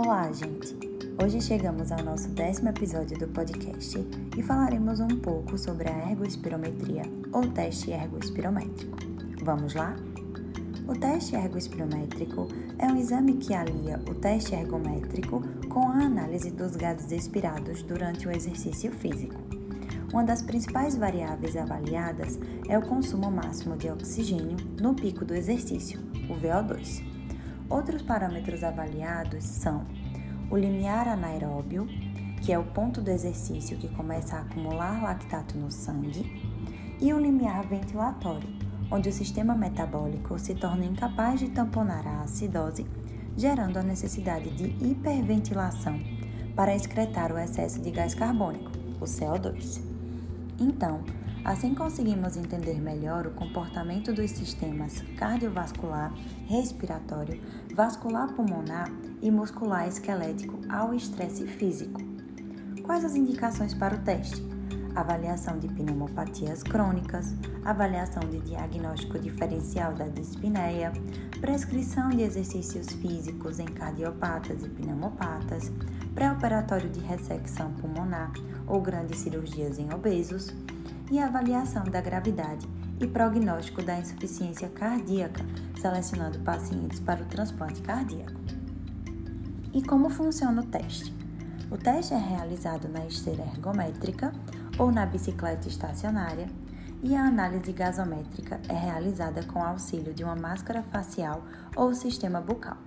Olá, gente! Hoje chegamos ao nosso décimo episódio do podcast e falaremos um pouco sobre a ergoespirometria ou teste ergoespirométrico. Vamos lá? O teste ergoespirométrico é um exame que alia o teste ergométrico com a análise dos gases expirados durante o exercício físico. Uma das principais variáveis avaliadas é o consumo máximo de oxigênio no pico do exercício, o VO2. Outros parâmetros avaliados são o limiar anaeróbio, que é o ponto do exercício que começa a acumular lactato no sangue, e o limiar ventilatório, onde o sistema metabólico se torna incapaz de tamponar a acidose, gerando a necessidade de hiperventilação para excretar o excesso de gás carbônico, o CO2. Então, assim conseguimos entender melhor o comportamento dos sistemas cardiovascular, respiratório, vascular pulmonar e muscular esquelético ao estresse físico. Quais as indicações para o teste? Avaliação de pneumopatias crônicas, avaliação de diagnóstico diferencial da dispneia, prescrição de exercícios físicos em cardiopatas e pneumopatas, pré-operatório de ressecção pulmonar ou grandes cirurgias em obesos e avaliação da gravidade e prognóstico da insuficiência cardíaca, selecionando pacientes para o transplante cardíaco. E como funciona o teste? O teste é realizado na esteira ergométrica ou na bicicleta estacionária e a análise gasométrica é realizada com auxílio de uma máscara facial ou sistema bucal.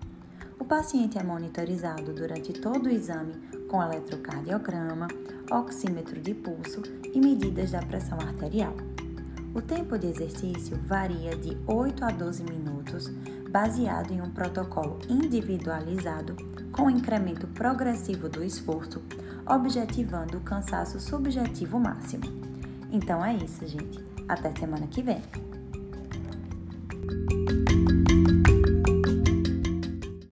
O paciente é monitorizado durante todo o exame com eletrocardiograma, oxímetro de pulso e medidas da pressão arterial. O tempo de exercício varia de 8 a 12 minutos, baseado em um protocolo individualizado com incremento progressivo do esforço, objetivando o cansaço subjetivo máximo. Então é isso, gente. Até semana que vem.